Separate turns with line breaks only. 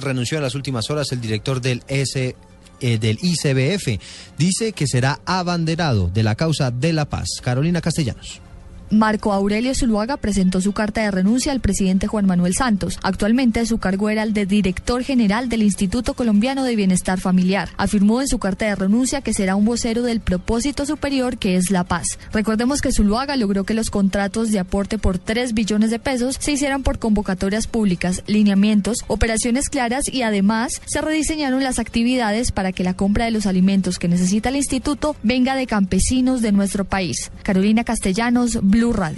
renunció en las últimas horas el director del S eh, del ICBF. Dice que será abanderado de la causa de la paz. Carolina Castellanos.
Marco Aurelio Zuluaga presentó su carta de renuncia al presidente Juan Manuel Santos. Actualmente su cargo era el de director general del Instituto Colombiano de Bienestar Familiar. Afirmó en su carta de renuncia que será un vocero del propósito superior que es la paz. Recordemos que Zuluaga logró que los contratos de aporte por 3 billones de pesos se hicieran por convocatorias públicas, lineamientos, operaciones claras y además se rediseñaron las actividades para que la compra de los alimentos que necesita el instituto venga de campesinos de nuestro país. Carolina Castellanos, Blue Radio.